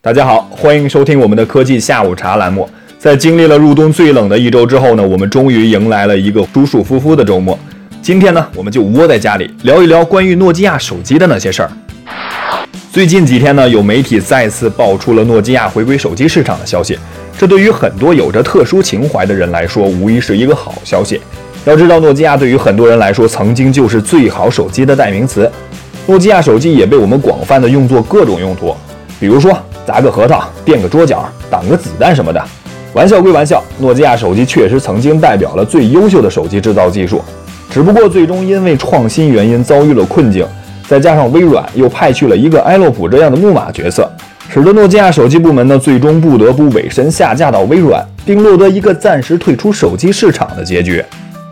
大家好，欢迎收听我们的科技下午茶栏目。在经历了入冬最冷的一周之后呢，我们终于迎来了一个舒舒服服的周末。今天呢，我们就窝在家里聊一聊关于诺基亚手机的那些事儿。最近几天呢，有媒体再次爆出了诺基亚回归手机市场的消息，这对于很多有着特殊情怀的人来说，无疑是一个好消息。要知道，诺基亚对于很多人来说，曾经就是最好手机的代名词。诺基亚手机也被我们广泛的用作各种用途，比如说砸个核桃、垫个桌角、挡个子弹什么的。玩笑归玩笑，诺基亚手机确实曾经代表了最优秀的手机制造技术，只不过最终因为创新原因遭遇了困境，再加上微软又派去了一个埃洛普这样的木马角色，使得诺基亚手机部门呢最终不得不委身下嫁到微软，并落得一个暂时退出手机市场的结局。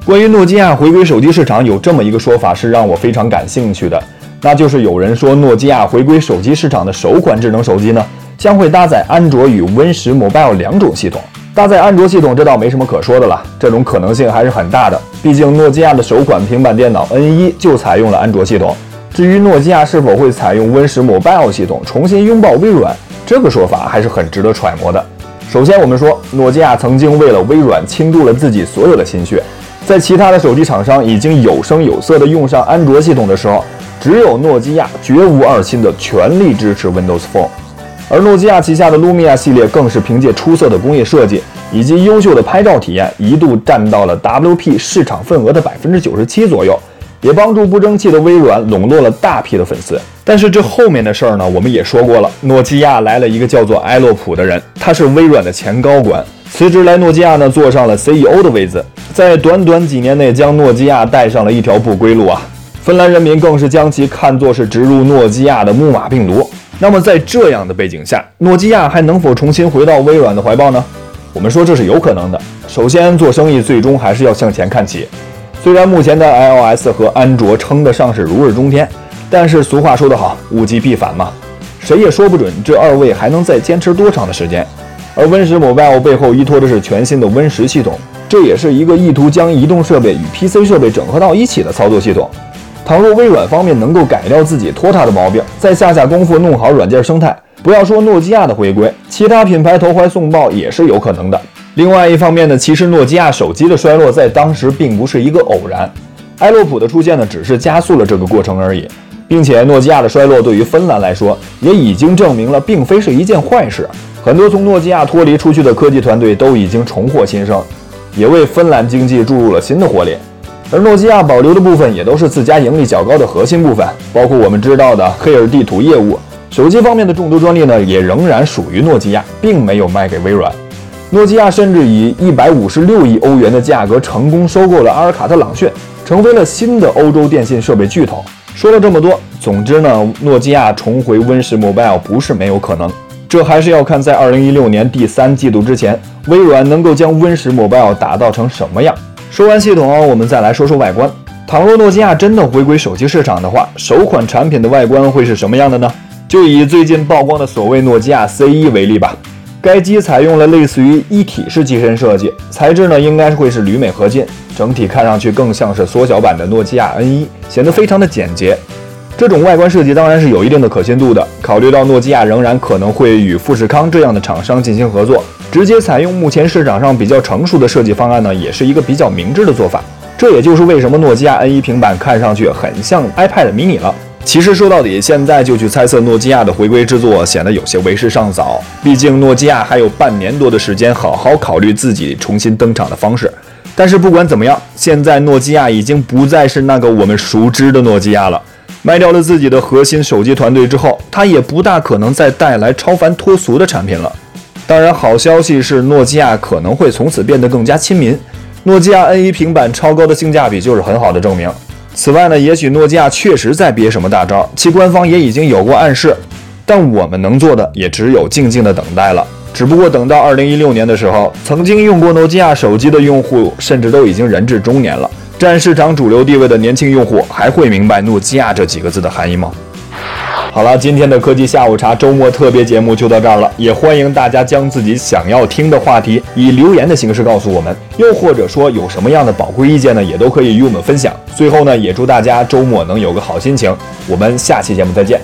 关于诺基亚回归手机市场，有这么一个说法是让我非常感兴趣的。那就是有人说，诺基亚回归手机市场的首款智能手机呢，将会搭载安卓与 Win 十 Mobile 两种系统。搭载安卓系统，这倒没什么可说的了，这种可能性还是很大的。毕竟诺基亚的首款平板电脑 N1 就采用了安卓系统。至于诺基亚是否会采用 Win 十 Mobile 系统，重新拥抱微软，这个说法还是很值得揣摩的。首先，我们说，诺基亚曾经为了微软倾注了自己所有的心血，在其他的手机厂商已经有声有色的用上安卓系统的时候。只有诺基亚绝无二心的全力支持 Windows Phone，而诺基亚旗下的 Lumia 系列更是凭借出色的工业设计以及优秀的拍照体验，一度占到了 WP 市场份额的百分之九十七左右，也帮助不争气的微软笼络了大批的粉丝。但是这后面的事儿呢，我们也说过了，诺基亚来了一个叫做埃洛普的人，他是微软的前高管，辞职来诺基亚呢，坐上了 CEO 的位子，在短短几年内将诺基亚带上了一条不归路啊。芬兰人民更是将其看作是植入诺基亚的木马病毒。那么，在这样的背景下，诺基亚还能否重新回到微软的怀抱呢？我们说这是有可能的。首先，做生意最终还是要向前看齐。虽然目前的 iOS 和安卓称得上是如日中天，但是俗话说得好，物极必反嘛，谁也说不准这二位还能再坚持多长的时间。而 Win 十 Mobile 背后依托的是全新的 Win 十系统，这也是一个意图将移动设备与 PC 设备整合到一起的操作系统。倘若微软方面能够改掉自己拖沓的毛病，再下下功夫弄好软件生态，不要说诺基亚的回归，其他品牌投怀送抱也是有可能的。另外一方面呢，其实诺基亚手机的衰落在当时并不是一个偶然，埃洛普的出现呢，只是加速了这个过程而已，并且诺基亚的衰落对于芬兰来说，也已经证明了并非是一件坏事。很多从诺基亚脱离出去的科技团队都已经重获新生，也为芬兰经济注入了新的活力。而诺基亚保留的部分也都是自家盈利较高的核心部分，包括我们知道的黑尔地图业务。手机方面的众多专利呢，也仍然属于诺基亚，并没有卖给微软。诺基亚甚至以一百五十六亿欧元的价格成功收购了阿尔卡特朗讯，成为了新的欧洲电信设备巨头。说了这么多，总之呢，诺基亚重回 Win 十 Mobile 不是没有可能，这还是要看在二零一六年第三季度之前，微软能够将 Win 十 Mobile 打造成什么样。说完系统，我们再来说说外观。倘若诺基亚真的回归手机市场的话，首款产品的外观会是什么样的呢？就以最近曝光的所谓诺基亚 C1 为例吧。该机采用了类似于一体式机身设计，材质呢应该会是铝镁合金，整体看上去更像是缩小版的诺基亚 N1，显得非常的简洁。这种外观设计当然是有一定的可信度的。考虑到诺基亚仍然可能会与富士康这样的厂商进行合作。直接采用目前市场上比较成熟的设计方案呢，也是一个比较明智的做法。这也就是为什么诺基亚 N1 平板看上去很像 iPad mini 了。其实说到底，现在就去猜测诺基亚的回归之作，显得有些为时尚早。毕竟诺基亚还有半年多的时间，好好考虑自己重新登场的方式。但是不管怎么样，现在诺基亚已经不再是那个我们熟知的诺基亚了。卖掉了自己的核心手机团队之后，它也不大可能再带来超凡脱俗的产品了。当然，好消息是，诺基亚可能会从此变得更加亲民。诺基亚 N1 平板超高的性价比就是很好的证明。此外呢，也许诺基亚确实在憋什么大招，其官方也已经有过暗示。但我们能做的也只有静静的等待了。只不过等到2016年的时候，曾经用过诺基亚手机的用户，甚至都已经人至中年了。占市场主流地位的年轻用户，还会明白诺基亚这几个字的含义吗？好了，今天的科技下午茶周末特别节目就到这儿了。也欢迎大家将自己想要听的话题以留言的形式告诉我们，又或者说有什么样的宝贵意见呢，也都可以与我们分享。最后呢，也祝大家周末能有个好心情。我们下期节目再见。